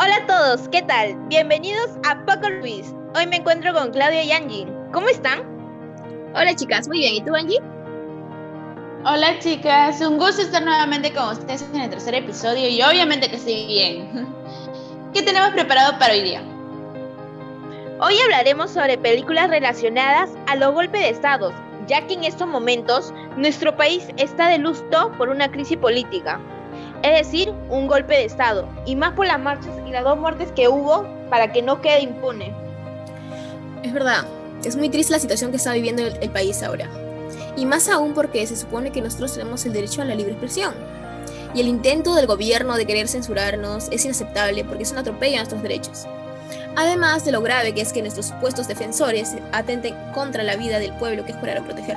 Hola a todos, ¿qué tal? Bienvenidos a Poker Quiz. Hoy me encuentro con Claudia y Angie. ¿Cómo están? Hola chicas, muy bien. ¿Y tú, Angie? Hola chicas, un gusto estar nuevamente con ustedes en el tercer episodio y obviamente que estoy bien. ¿Qué tenemos preparado para hoy día? Hoy hablaremos sobre películas relacionadas a los golpes de estados, ya que en estos momentos nuestro país está de luto por una crisis política, es decir, un golpe de estado, y más por las marchas y las dos muertes que hubo para que no quede impune. Es verdad, es muy triste la situación que está viviendo el, país ahora, y más aún porque se supone que nosotros tenemos el derecho a la libre expresión. Y el intento del gobierno de querer censurarnos es inaceptable porque es un atropello a nuestros derechos. Además de lo grave que es que nuestros supuestos defensores atenten contra la vida del pueblo que juraron proteger.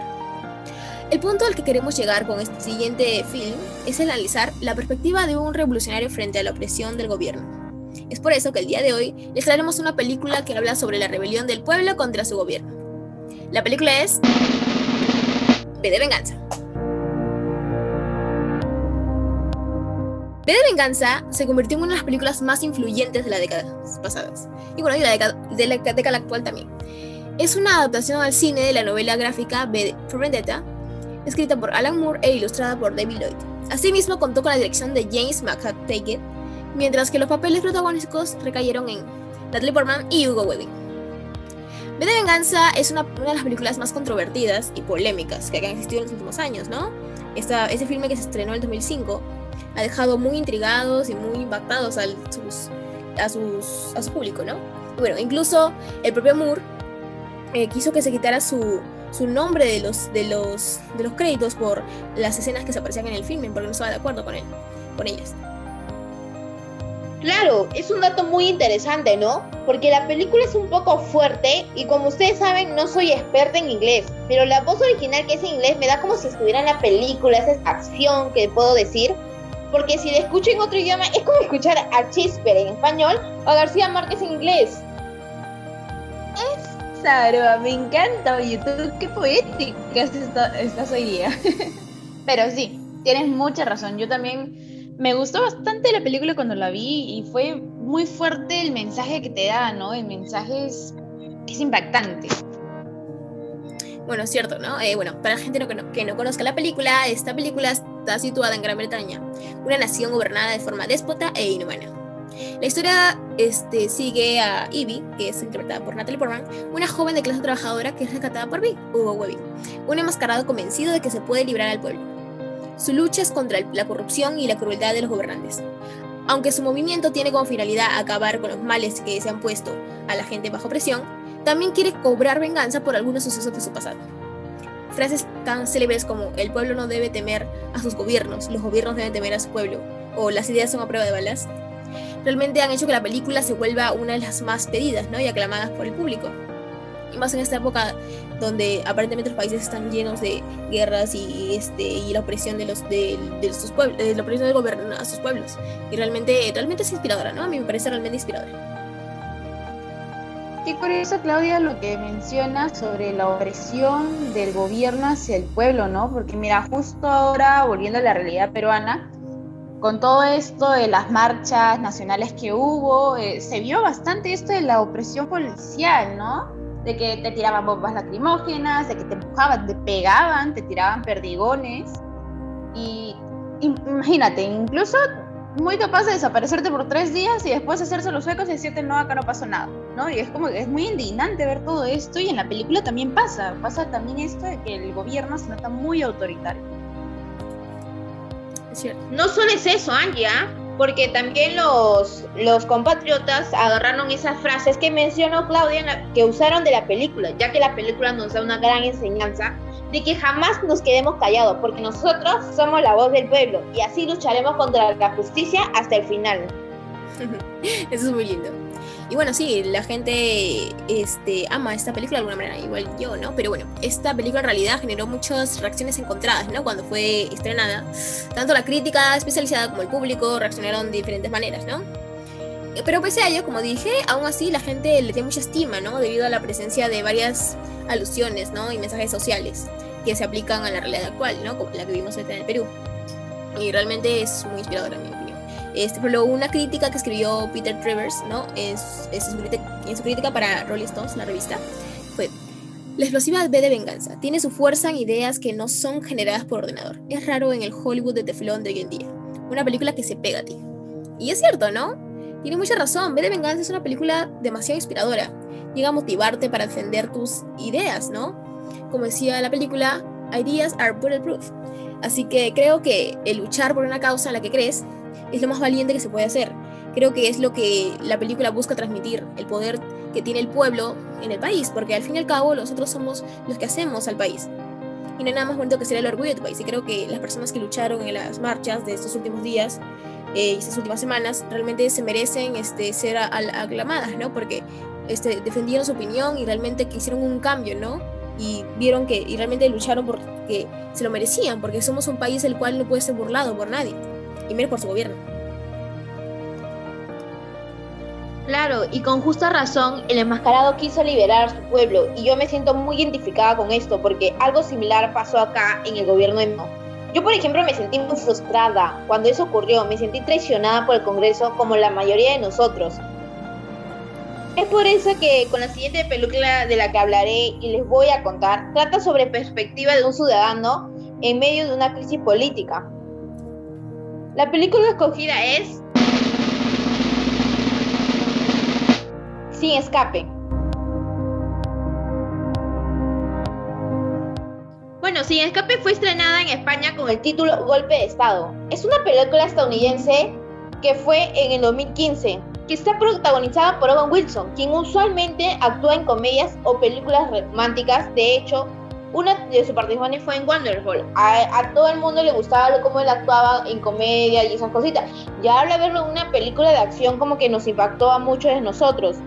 El punto al que queremos llegar con este siguiente film es analizar la perspectiva de un revolucionario frente a la opresión del gobierno. Es por eso que el día de hoy les traeremos una película que habla sobre la rebelión del pueblo contra su gobierno. La película es B de Venganza. B de Venganza se convirtió en una de las películas más influyentes de las décadas pasadas. Y bueno, la década, de la década actual también. Es una adaptación al cine de la novela gráfica B de Vendetta, escrita por Alan Moore e ilustrada por David Lloyd. Asimismo, contó con la dirección de James McTaggart, mientras que los papeles protagónicos recayeron en Natalie Portman y Hugo Weaving. B de Venganza es una, de las películas más controvertidas y polémicas que han existido en los últimos años, ¿no? Ese filme que se estrenó en el 2005 ha dejado muy intrigados y muy impactados a, a su público, ¿no? Bueno, incluso el propio Moore eh, quiso que se quitara su, su nombre de los, de, los, de los créditos por las escenas que se aparecían en el filme, porque no estaba de acuerdo con, él, con ellas. Claro, es un dato muy interesante, ¿no? Porque la película es un poco fuerte y como ustedes saben no soy experta en inglés, pero la voz original que es en inglés me da como si estuviera en la película, esa acción que puedo decir, porque si le escucho en otro idioma es como escuchar a Chisper en español o a García Márquez en inglés. Es Saroa, me encanta, oye, tú qué poética estás hoy día. Pero sí, tienes mucha razón, yo también me gustó bastante la película cuando la vi y fue muy fuerte el mensaje que te da, ¿no? El mensaje es, impactante. Bueno, es cierto, ¿no? Eh, bueno, para la gente que no conozca la película, esta película está situada en Gran Bretaña, una nación gobernada de forma déspota e inhumana. La historia este, sigue a Ivy, que es interpretada por Natalie Portman, una joven de clase trabajadora que es rescatada por Vic, Hugo Weaving, un enmascarado convencido de que se puede librar al pueblo. Su lucha es contra la corrupción y la crueldad de los gobernantes. Aunque su movimiento tiene como finalidad acabar con los males que se han puesto a la gente bajo presión, también quiere cobrar venganza por algunos sucesos de su pasado. Frases tan célebres como el pueblo no debe temer a sus gobiernos, los gobiernos deben temer a su pueblo, o las ideas son a prueba de balas, realmente han hecho que la película se vuelva una de las más pedidas ¿no? y aclamadas por el público. Y más en esta época donde aparentemente los países están llenos de guerras y, este, y la opresión de los de, sus pueblos, la opresión del gobierno a sus pueblos. Y realmente, realmente es inspiradora, ¿no? A mí me parece realmente inspiradora. Qué curioso, Claudia, lo que mencionas sobre la opresión del gobierno hacia el pueblo, ¿no? Porque mira, justo ahora, volviendo a la realidad peruana, con todo esto de las marchas nacionales que hubo, eh, se vio bastante esto de la opresión policial, ¿no? De que te tiraban bombas lacrimógenas, de que te empujaban, te pegaban, te tiraban perdigones. Y imagínate, incluso muy capaz de desaparecerte por tres días y después hacerse los suecos y decirte no, acá no pasó nada, ¿no? Y es como es muy indignante ver todo esto y en la película también pasa, pasa también esto de que el gobierno se nota muy autoritario. No solo es eso, Angie, ¿ah? porque también los, los compatriotas agarraron esas frases que mencionó Claudia la, que usaron de la película, ya que la película nos da una gran enseñanza de que jamás nos quedemos callados, porque nosotros somos la voz del pueblo y así lucharemos contra la justicia hasta el final. Eso es muy lindo. Y bueno, sí, la gente este, ama esta película de alguna manera, igual yo, ¿no? Pero bueno, esta película en realidad generó muchas reacciones encontradas, ¿no? Cuando fue estrenada. Tanto la crítica especializada como el público reaccionaron de diferentes maneras, ¿no? Pero pese a ello, como dije, aún así la gente le tiene mucha estima, ¿no? Debido a la presencia de varias alusiones, ¿no? Y mensajes sociales que se aplican a la realidad actual, ¿no? Como la que vimos en el Perú. Y realmente es muy inspiradora, mi opinión. Este, ejemplo, una crítica que escribió Peter Travers, ¿no? Es, es su en su crítica para Rolling Stones, la revista, fue la explosiva B de venganza. Tiene su fuerza en ideas que no son generadas por ordenador. Es raro en el Hollywood de teflón de hoy en día. Una película que se pega a ti. Y es cierto, ¿no? Tiene mucha razón. B de venganza es una película demasiado inspiradora. Llega a motivarte para defender tus ideas, ¿no? Como decía la película, ideas are bulletproof. Así que creo que el luchar por una causa en la que crees es lo más valiente que se puede hacer. Creo que es lo que la película busca transmitir, el poder que tiene el pueblo en el país, porque al fin y al cabo nosotros somos los que hacemos al país. Y no hay nada más bonito que ser el orgullo de tu país. Y creo que las personas que lucharon en las marchas de estos últimos días eh, y estas últimas semanas realmente se merecen este, ser a- aclamadas, ¿no? Porque este, defendieron su opinión y realmente quisieron un cambio, ¿no? Y vieron que y realmente lucharon porque se lo merecían, porque somos un país el cual no puede ser burlado por nadie, y por su gobierno. Claro, y con justa razón, el enmascarado quiso liberar a su pueblo, y yo me siento muy identificada con esto, porque algo similar pasó acá en el gobierno de Mo. Yo, por ejemplo, me sentí muy frustrada cuando eso ocurrió, me sentí traicionada por el Congreso como la mayoría de nosotros. Es por eso que con la siguiente película de la que hablaré y les voy a contar, trata sobre perspectiva de un ciudadano en medio de una crisis política. La película escogida es Sin escape. Bueno, Sin escape fue estrenada en España con el título Golpe de Estado. Es una película estadounidense que fue en el 2015, que está protagonizada por Owen Wilson, quien usualmente actúa en comedias o películas románticas. De hecho, una de sus participaciones fue en Wonderful. A, a todo el mundo le gustaba cómo él actuaba en comedia y esas cositas. Ya habla verlo en una película de acción como que nos impactó a muchos de nosotros.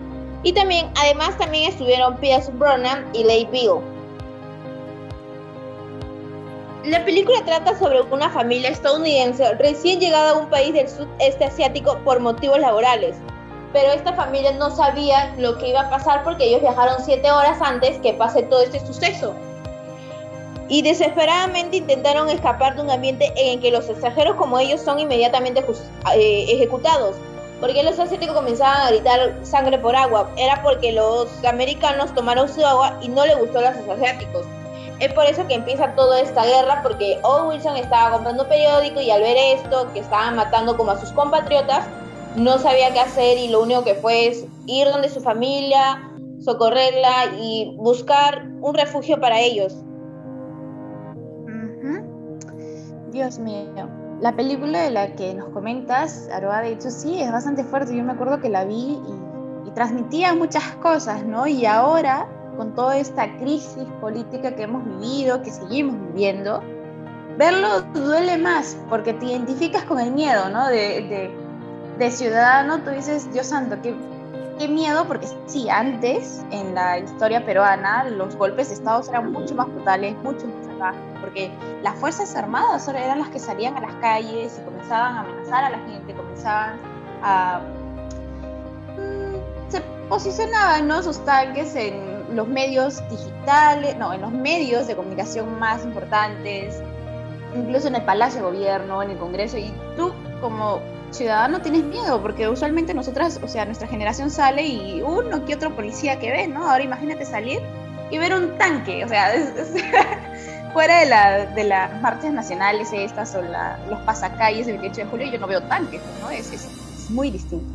Y también, además también estuvieron Pierce Brosnan y Leigh Bill. La película trata sobre una familia estadounidense recién llegada a un país del sudeste asiático por motivos laborales. Pero esta familia no sabía lo que iba a pasar porque ellos viajaron siete horas antes que pase todo este suceso. Y desesperadamente intentaron escapar de un ambiente en el que los extranjeros como ellos son inmediatamente eh, ejecutados. Porque los asiáticos comenzaban a gritar sangre por agua. Era porque los americanos tomaron su agua y no le gustó a los asiáticos. Es por eso que empieza toda esta guerra, porque Owen Wilson estaba comprando periódico y al ver esto, que estaban matando como a sus compatriotas, no sabía qué hacer y lo único que fue es ir donde su familia, socorrerla y buscar un refugio para ellos. Dios mío. La película de la que nos comentas, Aroa, de hecho sí, es bastante fuerte. Yo me acuerdo que la vi y, y transmitía muchas cosas, ¿no? Y ahora, con toda esta crisis política que hemos vivido, que seguimos viviendo, verlo duele más, porque te identificas con el miedo, ¿no? De, de, de ciudadano, tú dices, Dios santo, qué, qué miedo, porque sí, antes, en la historia peruana, los golpes de Estado eran mucho más brutales, mucho más salvajes, porque las Fuerzas Armadas eran las que salían a las calles y comenzaban a amenazar a la gente, comenzaban a... mm, se posicionaban ¿no? sus tanques en los medios digitales, no, en los medios de comunicación más importantes, incluso en el Palacio de Gobierno, en el Congreso, y tú como ciudadano tienes miedo, porque usualmente nosotras, o sea, nuestra generación sale y uno que otro policía que ve, ¿no? Ahora imagínate salir y ver un tanque, o sea, fuera de, la, de las marchas nacionales estas o la- los pasacalles del 28 de julio, yo no veo tanques, ¿no? Es, es muy distinto.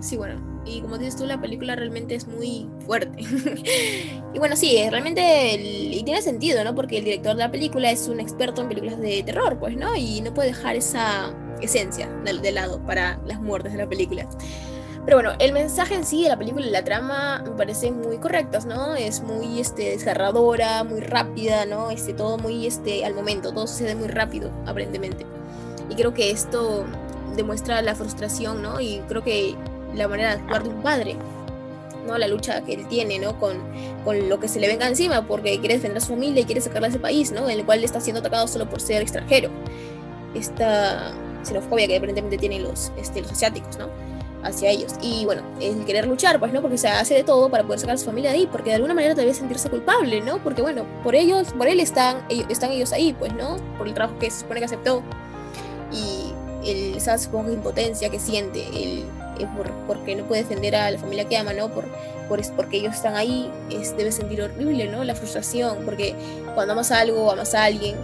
Sí, bueno, y como dices tú, la película realmente es muy fuerte. y bueno, sí, realmente, y tiene sentido, ¿no? Porque el director de la película es un experto en películas de terror, pues, ¿no? Y no puede dejar esa esencia de, de lado para las muertes de la película. Pero bueno, el mensaje en sí de la película y la trama me parecen muy correctos, ¿no? Es muy este, desgarradora, muy rápida, ¿no? Este, todo muy este, al momento, todo sucede muy rápido, aparentemente. Y creo que esto demuestra la frustración, ¿no? Y creo que la manera de actuar de un padre, ¿no? La lucha que él tiene, ¿no? Con, con lo que se le venga encima, porque quiere defender a su familia y quiere sacarla de ese país, ¿no? En el cual está siendo atacado solo por ser extranjero. Esta xenofobia que aparentemente tienen los, este, los asiáticos, ¿no? Hacia ellos. Y bueno, el querer luchar, pues, ¿no? Porque se hace de todo para poder sacar a su familia de ahí, porque de alguna manera debe sentirse culpable, ¿no? Porque bueno, por ellos, por él están ellos, están ellos ahí, pues, ¿no? Por el trabajo que se supone que aceptó. Y el, esa supongo impotencia que siente, el, por, porque no puede defender a la familia que ama, ¿no? Por, por, porque ellos están ahí, es, debe sentir horrible, ¿no? La frustración, porque cuando amas algo, amas a alguien,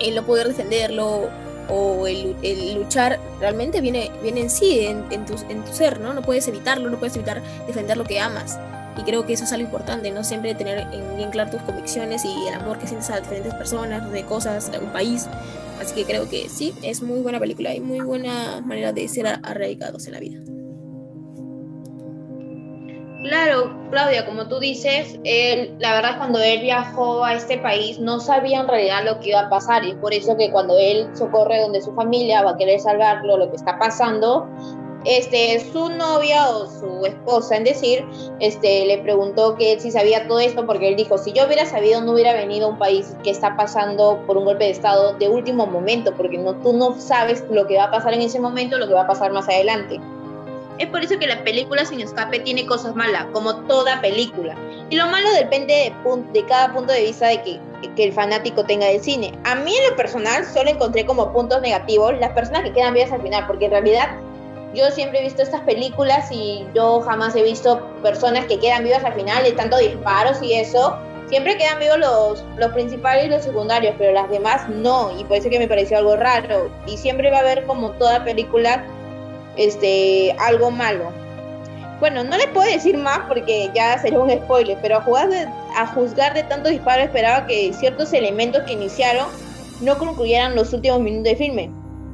el no poder defenderlo o el, el luchar realmente viene, viene en sí, en, en, tu, en tu ser, ¿no? No puedes evitarlo, no puedes evitar defender lo que amas. Y creo que eso es algo importante, ¿no? Siempre tener en bien claro tus convicciones y el amor que sientes a diferentes personas, de cosas, de un país. Así que creo que sí, es muy buena película y muy buena manera de ser arraigados en la vida. Claro, Claudia, como tú dices, él, la verdad cuando él viajó a este país no sabía en realidad lo que iba a pasar y por eso que cuando él socorre donde su familia va a querer salvarlo, lo que está pasando, este, su novia o su esposa, en decir, este, le preguntó que si sabía todo esto porque él dijo, si yo hubiera sabido no hubiera venido a un país que está pasando por un golpe de estado de último momento, porque no, tú no sabes lo que va a pasar en ese momento, lo que va a pasar más adelante. Es por eso que la película Sin Escape tiene cosas malas, como toda película. Y lo malo depende de, de cada punto de vista de que, que, el fanático tenga del cine. A mí en lo personal solo encontré como puntos negativos las personas que quedan vivas al final, porque en realidad yo siempre he visto estas películas y yo jamás he visto personas que quedan vivas al final de tanto disparos y eso. Siempre quedan vivos los, los principales y los secundarios, pero las demás no. Y por eso que me pareció algo raro. Y siempre va a haber como toda película este, algo malo. Bueno, no les puedo decir más porque ya sería un spoiler, pero a, jugar de, a juzgar de tanto disparo esperaba que ciertos elementos que iniciaron no concluyeran los últimos minutos de filme.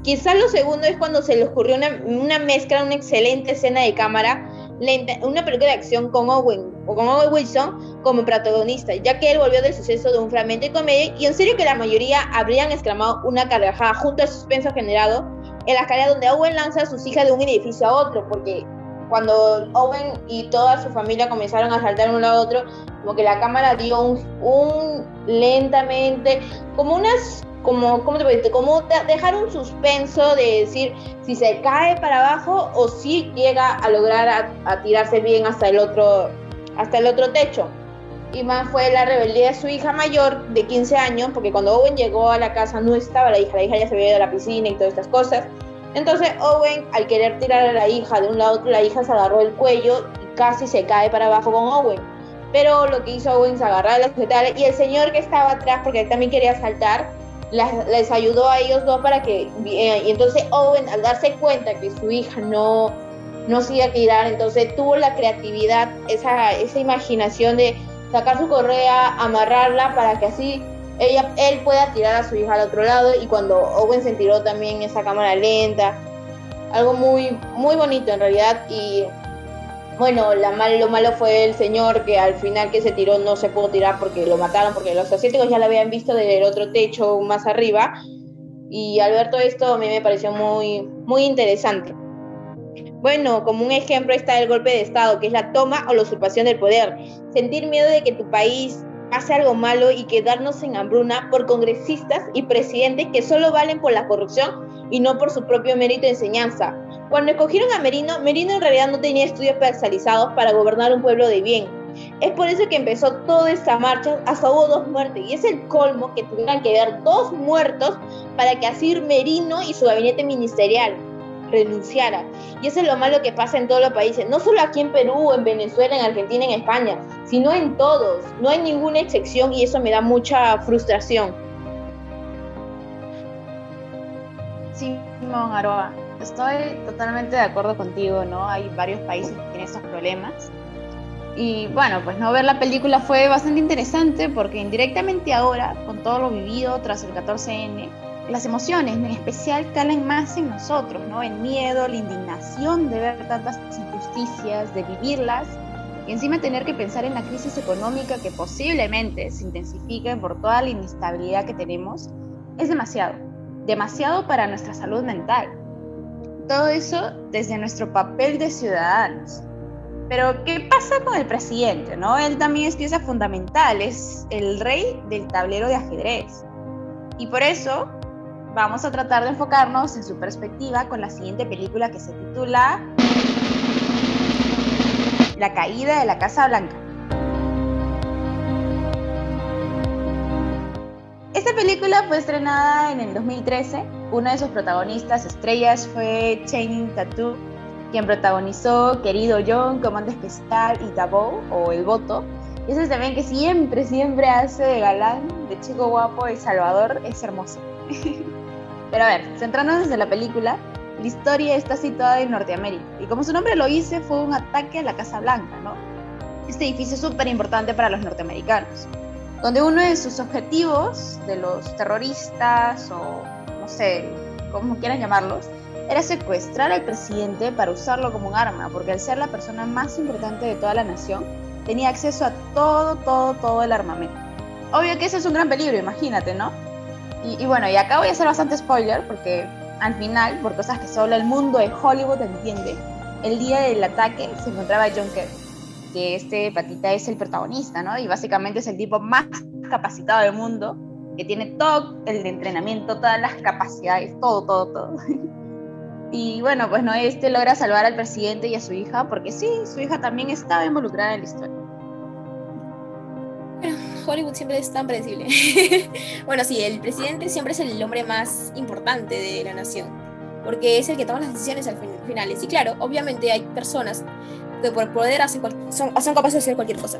Quizás lo segundo es cuando se le ocurrió una, mezcla, una excelente escena de cámara, una película de acción con Owen, o con Owen Wilson como protagonista, ya que él volvió del suceso de un fragmento de comedia y en serio que la mayoría habrían exclamado una carcajada junto al suspenso generado en la escalera donde Owen lanza a sus hijas de un edificio a otro, porque cuando Owen y toda su familia comenzaron a saltar un lado a otro, como que la cámara dio un, lentamente, como unas, como, ¿cómo te puedo decir? Como dejar un suspenso de decir si se cae para abajo o si llega a lograr a, a tirarse bien hasta el otro, hasta el otro techo. Y más fue la rebeldía de su hija mayor de 15 años, porque cuando Owen llegó a la casa no estaba la hija, la hija ya se había ido a la piscina y todas estas cosas. Entonces Owen, al querer tirar a la hija de un lado a otro, la hija se agarró el cuello y casi se cae para abajo con Owen. Pero lo que hizo Owen es agarrar las sujetales y el señor que estaba atrás, porque él también quería saltar, les ayudó a ellos dos para que... Eh, y entonces Owen, al darse cuenta que su hija no, no se a tirar, entonces tuvo la creatividad, esa, esa imaginación de sacar su correa, amarrarla para que así ella, él pueda tirar a su hija al otro lado y cuando Owen se tiró también esa cámara lenta, algo muy, muy bonito en realidad y bueno, la mal, lo malo fue el señor que al final que se tiró no se pudo tirar porque lo mataron, porque los asiáticos ya lo habían visto desde otro techo más arriba. Y al ver todo esto a mí me pareció muy, muy interesante. Bueno, como un ejemplo está el golpe de Estado, que es la toma o la usurpación del poder. Sentir miedo de que tu país hace algo malo y quedarnos en hambruna por congresistas y presidentes que solo valen por la corrupción y no por su propio mérito de enseñanza. Cuando escogieron a Merino, Merino en realidad no tenía estudios especializados para gobernar un pueblo de bien. Es por eso que empezó toda esta marcha, hasta hubo dos muertes, y es el colmo que tuvieran que haber dos muertos para que así Merino y su gabinete ministerial renunciara. Y eso es lo malo que pasa en todos los países, no solo aquí en Perú, en Venezuela, en Argentina, en España, sino en todos. No hay ninguna excepción y eso me da mucha frustración. Simón Aroa, estoy totalmente de acuerdo contigo, ¿no? Hay varios países que tienen estos problemas. Y bueno, pues no ver la película fue bastante interesante porque indirectamente ahora, con todo lo vivido tras el 14N, las emociones en especial calan más en nosotros, ¿no? El miedo, la indignación de ver tantas injusticias, de vivirlas y encima tener que pensar en la crisis económica que posiblemente se intensifique por toda la inestabilidad que tenemos, es demasiado, demasiado para nuestra salud mental. Todo eso desde nuestro papel de ciudadanos. Pero, ¿qué pasa con el presidente? ¿no? Él también es pieza fundamental, es el rey del tablero de ajedrez. Y por eso vamos a tratar de enfocarnos en su perspectiva con la siguiente película que se titula La caída de la Casa Blanca. Esta película fue estrenada en el 2013 uno de sus protagonistas estrellas fue Channing Tattoo, quien protagonizó Querido John, Comando Especial y Taboo, o El Voto. Y ese también que siempre, siempre hace de galán, de chico guapo, El Salvador, es hermoso. Pero a ver, centrándonos en la película, la historia está situada en Norteamérica. Y como su nombre lo dice, fue un ataque a la Casa Blanca, ¿no? Este edificio es súper importante para los norteamericanos, donde uno de sus objetivos de los terroristas o no sé, como quieran llamarlos, era secuestrar al presidente para usarlo como un arma, porque al ser la persona más importante de toda la nación, tenía acceso a todo, todo, todo el armamento. Obvio que ese es un gran peligro, imagínate, ¿no? Y, bueno, y acá voy a hacer bastante spoiler, porque al final, por cosas que solo el mundo de Hollywood entiende, el día del ataque se encontraba John Kerry, que este patita es el protagonista, ¿no? Y básicamente es el tipo más capacitado del mundo que tiene todo el entrenamiento, todas las capacidades, todo, todo, todo. Y bueno, pues no, este logra salvar al presidente y a su hija, porque sí, su hija también estaba involucrada en la historia. Bueno, Hollywood siempre es tan predecible. bueno, sí, el presidente siempre es el hombre más importante de la nación, porque es el que toma las decisiones al finales. Y claro, obviamente hay personas que por poder hacen, son, son capaces de hacer cualquier cosa.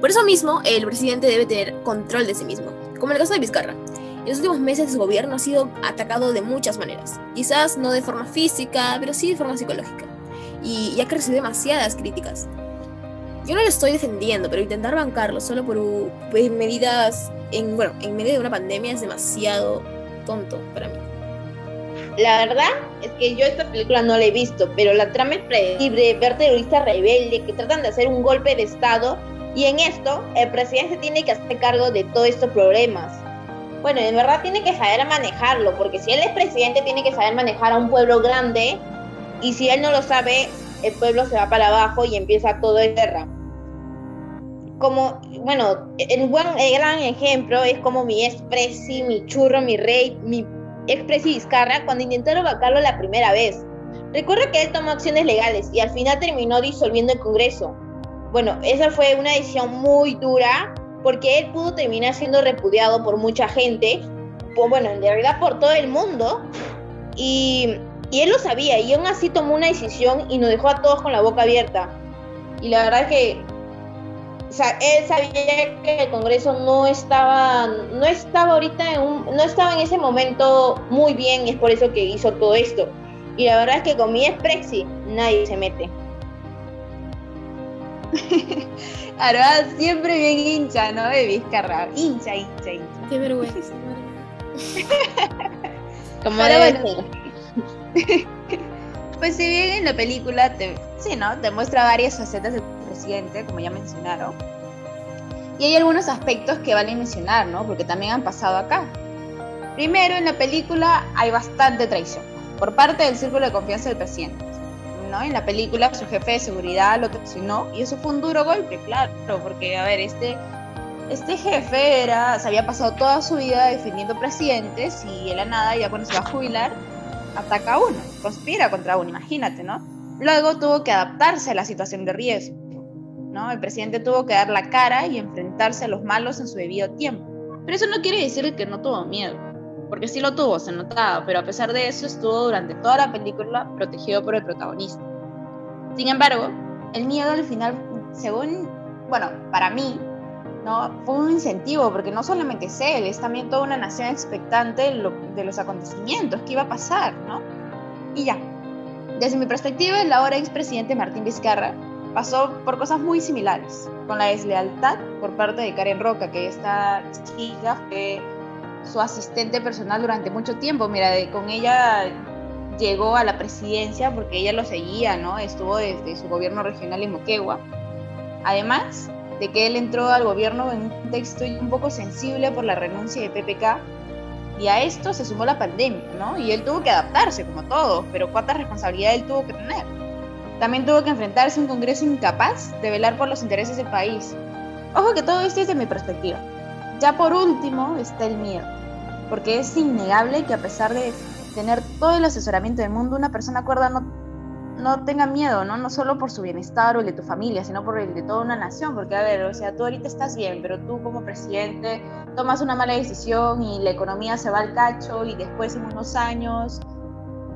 Por eso mismo, el presidente debe tener control de sí mismo como en el caso de Vizcarra. En los últimos meses su gobierno ha sido atacado de muchas maneras, quizás no de forma física, pero sí de forma psicológica, y, ya ha recibido demasiadas críticas. Yo no lo estoy defendiendo, pero intentar bancarlo solo por medidas, en, bueno, en medio de una pandemia es demasiado tonto para mí. La verdad es que yo esta película no la he visto, pero la trama es predecible, ver terroristas rebeldes que tratan de hacer un golpe de Estado y en esto, el presidente tiene que hacer cargo de todos estos problemas. Bueno, en verdad tiene que saber manejarlo, porque si él es presidente, tiene que saber manejar a un pueblo grande, y si él no lo sabe, el pueblo se va para abajo y empieza todo en guerra. Como, bueno, el, buen, el gran ejemplo es como mi expresi, mi churro, mi rey, mi expresi Vizcarra, cuando intentaron vacarlo la primera vez. Recuerdo que él tomó acciones legales y al final terminó disolviendo el Congreso bueno, esa fue una decisión muy dura porque él pudo terminar siendo repudiado por mucha gente, bueno, en realidad por todo el mundo, y, y, él lo sabía, y aún así tomó una decisión y nos dejó a todos con la boca abierta. Y la verdad es que o sea, él sabía que el Congreso no estaba, no estaba ahorita en un, no estaba en ese momento muy bien, y es por eso que hizo todo esto. Y la verdad es que con mi Sprexi nadie se mete. Aroa siempre bien hincha, ¿no? De Vizcarra. Hincha, hincha, hincha. Qué vergüenza. Como bueno, Pues si bien en la película te, sí, ¿no? te muestra varias facetas del presidente, como ya mencionaron. Y hay algunos aspectos que vale mencionar, ¿no? Porque también han pasado acá. Primero, en la película hay bastante traición por parte del círculo de confianza del presidente. En la película su jefe de seguridad lo traicionó y eso fue un duro golpe, claro, porque, a ver, este, este jefe era, se había pasado toda su vida defendiendo presidentes y de la nada, ya cuando se va a jubilar, ataca a uno, conspira contra uno, imagínate, ¿no? Luego tuvo que adaptarse a la situación de riesgo, ¿no? El presidente tuvo que dar la cara y enfrentarse a los malos en su debido tiempo. Pero eso no quiere decir que no tuvo miedo, porque sí lo tuvo, se notaba, pero a pesar de eso estuvo durante toda la película protegido por el protagonista. Sin embargo, el miedo al final, según, bueno, para mí, ¿no? fue un incentivo, porque no solamente es él, es también toda una nación expectante de los acontecimientos, que iba a pasar, ¿no? Y ya, desde mi perspectiva, el ahora expresidente Martín Vizcarra pasó por cosas muy similares, con la deslealtad por parte de Karen Roca, que esta chica fue su asistente personal durante mucho tiempo. Mira, con ella llegó a la presidencia porque ella lo seguía, ¿no? Estuvo desde su gobierno regional en Moquegua. Además de que él entró al gobierno en un contexto un poco sensible por la renuncia de PPK y a esto se sumó la pandemia, ¿no? Y él tuvo que adaptarse como todos, pero cuánta responsabilidad él tuvo que tener. También tuvo que enfrentarse a un Congreso incapaz de velar por los intereses del país. Ojo que todo esto es de mi perspectiva. Ya por último está el miedo, porque es innegable que a pesar de tener todo el asesoramiento del mundo, una persona cuerda no, no tenga miedo, ¿no? No solo por su bienestar o el de tu familia, sino por el de toda una nación, porque a ver, o sea, tú ahorita estás bien, pero tú como presidente tomas una mala decisión y la economía se va al cacho y después en unos años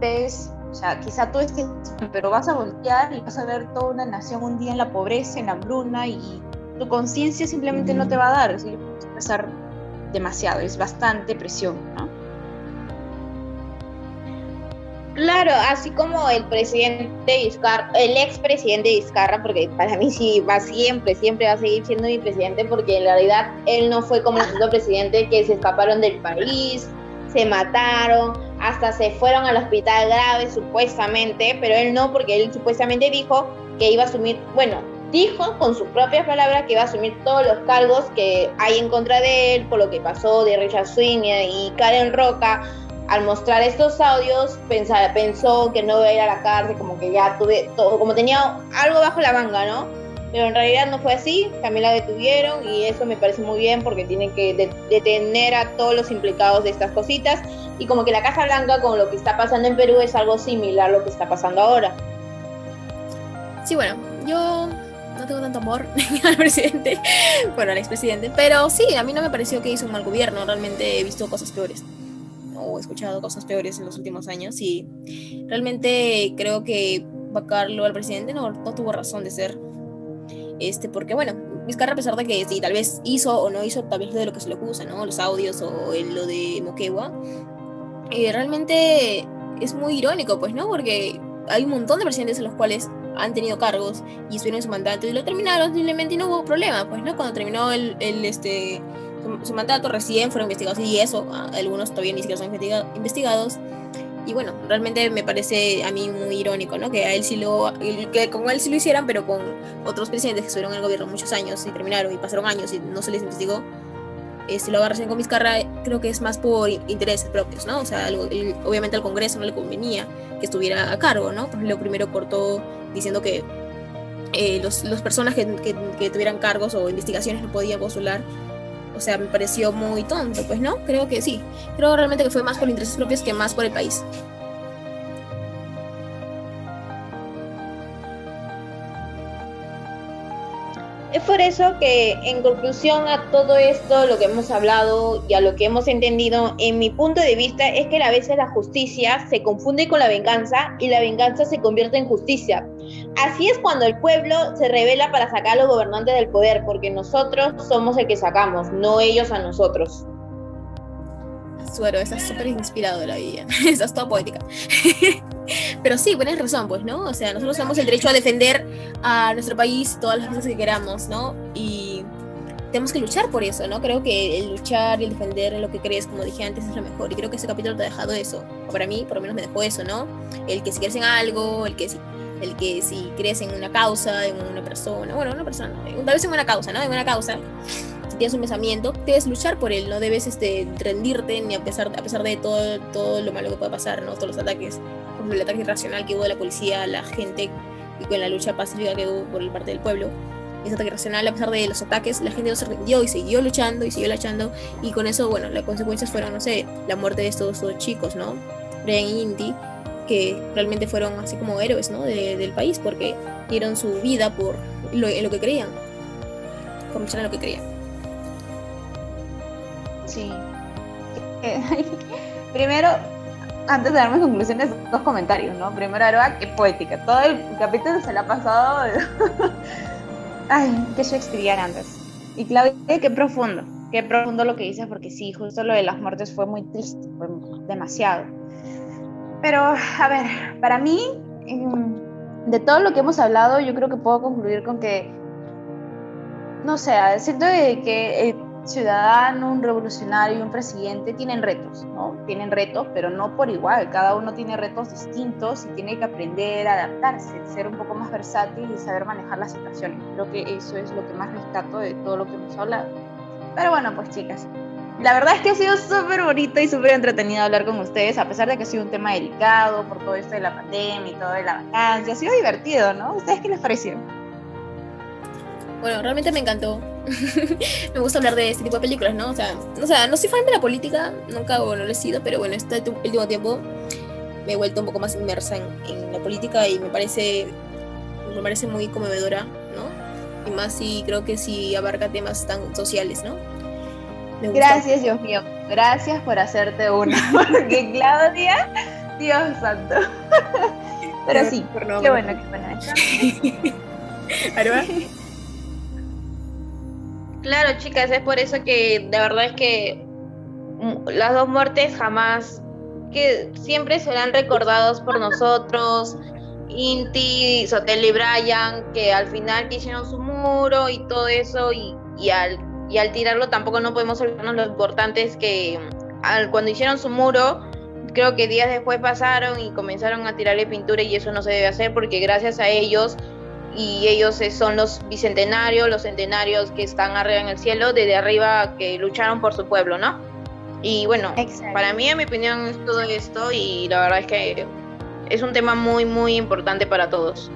ves, o sea, quizá tú estés, pero vas a voltear y vas a ver toda una nación un día en la pobreza, en la hambruna y tu conciencia simplemente no te va a dar, es pesar demasiado, es bastante presión, ¿no? Claro, así como el presidente Vizcarra, el expresidente Vizcarra, porque para mí sí va siempre, siempre va a seguir siendo mi presidente, porque en realidad él no fue como el segundo presidente que se escaparon del país, se mataron, hasta se fueron al hospital grave supuestamente, pero él no, porque él supuestamente dijo que iba a asumir, bueno, dijo con sus propias palabras que iba a asumir todos los cargos que hay en contra de él por lo que pasó de Richard Swing y Karen Roca al mostrar estos audios pensó que no iba a ir a la cárcel, como que ya tuve todo, como tenía algo bajo la manga, ¿no? Pero en realidad no fue así, también la detuvieron y eso me parece muy bien porque tienen que detener a todos los implicados de estas cositas y como que la Casa Blanca con lo que está pasando en Perú es algo similar a lo que está pasando ahora. Sí, bueno, yo no tengo tanto amor al presidente, bueno, al expresidente, pero sí, a mí no me pareció que hizo un mal gobierno, realmente he visto cosas peores o escuchado cosas peores en los últimos años y realmente creo que vacarlo al presidente no, no tuvo razón de ser. Este, porque bueno, Vizcarra a pesar de que sí, tal vez hizo o no hizo, tal vez de lo que se le acusa, ¿no? Los audios o lo de Moquegua, eh, realmente es muy irónico, pues, ¿no? Porque hay un montón de presidentes en los cuales han tenido cargos y estuvieron en su mandato y lo terminaron simplemente y no hubo problema, pues, ¿no? Cuando terminó el, el este, su, mandato recién fueron investigados y eso, algunos todavía ni siquiera son investigados. Y bueno, realmente me parece a mí muy irónico, ¿no? Que a él sí lo, que con él sí lo hicieran, pero con otros presidentes que estuvieron en el gobierno muchos años y terminaron y pasaron años y no se les investigó, eh, si lo agarra recién con Vizcarra, creo que es más por intereses propios, ¿no? O sea, obviamente al Congreso no le convenía que estuviera a cargo, ¿no? Pues lo primero cortó diciendo que eh, los, las personas que, que, tuvieran cargos o investigaciones no podían postular o sea, me pareció muy tonto, pues no, creo que sí. Creo realmente que fue más por intereses propios que más por el país. Es por eso que, en conclusión a todo esto, lo que hemos hablado y a lo que hemos entendido, en mi punto de vista, es que a veces la justicia se confunde con la venganza y la venganza se convierte en justicia. Así es cuando el pueblo se revela para sacar a los gobernantes del poder, porque nosotros somos el que sacamos, no ellos a nosotros. Suero, es súper inspiradora, vida. Esa es toda poética. Pero sí, tienes razón, pues, ¿no? O sea, nosotros tenemos el derecho a defender a nuestro país todas las cosas que queramos, ¿no? Y tenemos que luchar por eso, ¿no? Creo que el luchar y el defender lo que crees, como dije antes, es lo mejor. Y creo que ese capítulo te ha dejado eso. O para mí, por lo menos me dejó eso, ¿no? El que si quieres en algo, el que si, el que si crees en una causa, en una persona, bueno, una persona, tal vez en una causa, ¿no? En una causa, tienes un pensamiento, debes luchar por él, no debes este, rendirte ni a pesar, a pesar de todo, todo lo malo que pueda pasar, ¿no? Todos los ataques el ataque irracional que hubo de la policía, la gente y con la lucha pacífica que hubo por parte del pueblo. Ese ataque irracional, a pesar de los ataques, la gente no se rindió y siguió luchando y siguió luchando. Y con eso, bueno, las consecuencias fueron, no sé, la muerte de estos dos chicos, ¿no? Brian y Indy, que realmente fueron así como héroes, ¿no? del país, porque dieron su vida por lo, en lo que creían, por luchar en lo que creían. Sí. Primero, antes de darme conclusiones, dos comentarios, ¿no? Primero, Aroa, qué poética. Todo el capítulo se le ha pasado. Ay, qué Shakespearean antes. Y Claudia, qué profundo. Qué profundo lo que dices, porque sí, justo lo de las muertes fue muy triste, fue demasiado. Pero, a ver, para mí, de todo lo que hemos hablado, yo creo que puedo concluir con que, no sé, siento que ciudadano, un revolucionario, un presidente tienen retos, ¿no? Tienen retos, pero no por igual. Cada uno tiene retos distintos y tiene que aprender a adaptarse, ser un poco más versátil y saber manejar las situaciones. Creo que eso es lo que más rescato de todo lo que hemos hablado. Pero bueno, pues chicas, la verdad es que ha sido súper bonito y súper entretenido hablar con ustedes, a pesar de que ha sido un tema delicado por todo esto de la pandemia y todo de la vacancia. Ha sido divertido, ¿no? ¿Ustedes qué les pareció? Bueno, realmente me encantó. me gusta hablar de este tipo de películas, ¿no? O sea, o sea, no soy fan de la política, nunca bueno, lo he sido, pero bueno, este último tiempo me he vuelto un poco más inmersa en, la política y me parece, me parece muy conmovedora, ¿no? Y más si creo que sí abarca temas tan sociales, ¿no? Gracias, Dios mío. Gracias por hacerte una. Porque Claudia, Dios santo. Pero sí, qué bueno, qué bueno. Claro, chicas, es por eso que de verdad es que las dos muertes jamás, que siempre serán recordados por nosotros. Inti, Sotel y Brian, que al final hicieron su muro y todo eso, y, al y al tirarlo tampoco no podemos olvidarnos lo importante es que al, cuando hicieron su muro, creo que días después pasaron y comenzaron a tirarle pintura y eso no se debe hacer porque gracias a ellos y ellos son los bicentenarios, los centenarios que están arriba en el cielo, desde arriba que lucharon por su pueblo, ¿no? Y bueno, para mí, en mi opinión, es todo esto y la verdad es que es un tema muy, muy importante para todos.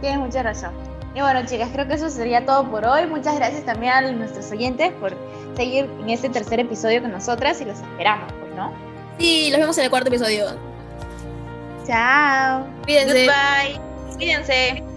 Tienes mucha razón. Y bueno, chicas, creo que eso sería todo por hoy. Muchas gracias también a nuestros oyentes por seguir en este tercer episodio con nosotras y los esperamos, pues, ¿no? Sí, los vemos en el cuarto episodio. Chao. Cuídense. Bye. Cuídense.